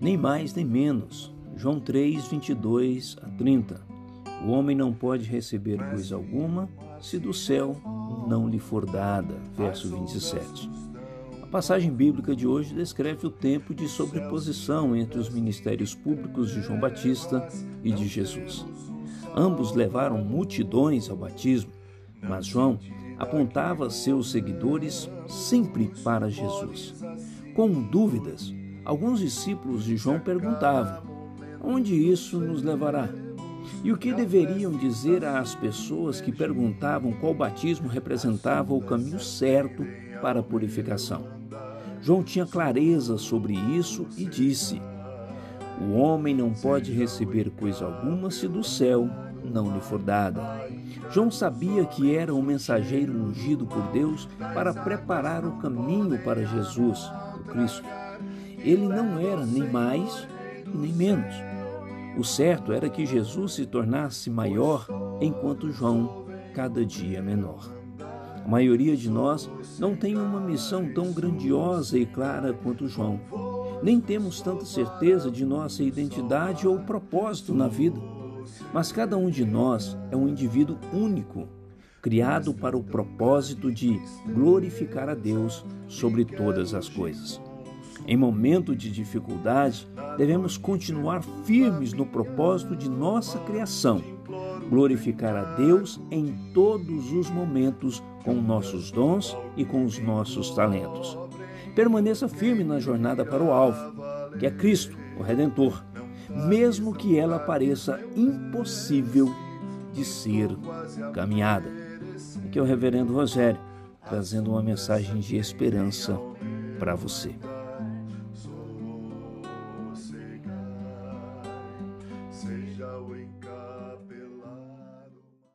nem mais nem menos. João 3, 22 a 30. O homem não pode receber coisa alguma se do céu não lhe for dada. Verso 27. A passagem bíblica de hoje descreve o tempo de sobreposição entre os ministérios públicos de João Batista e de Jesus. Ambos levaram multidões ao batismo, mas João apontava seus seguidores sempre para Jesus. Com dúvidas, alguns discípulos de João perguntavam: onde isso nos levará? E o que deveriam dizer às pessoas que perguntavam qual batismo representava o caminho certo para a purificação? João tinha clareza sobre isso e disse: O homem não pode receber coisa alguma se do céu não lhe for dada. João sabia que era um mensageiro ungido por Deus para preparar o caminho para Jesus, o Cristo. Ele não era nem mais nem menos. O certo era que Jesus se tornasse maior enquanto João cada dia menor. A maioria de nós não tem uma missão tão grandiosa e clara quanto João. Nem temos tanta certeza de nossa identidade ou propósito na vida. Mas cada um de nós é um indivíduo único, criado para o propósito de glorificar a Deus sobre todas as coisas. Em momento de dificuldade, devemos continuar firmes no propósito de nossa criação, glorificar a Deus em todos os momentos com nossos dons e com os nossos talentos. Permaneça firme na jornada para o alvo, que é Cristo, o Redentor mesmo que ela pareça impossível de ser caminhada. Aqui é o Reverendo Rogério, trazendo uma mensagem de esperança para você. Seja o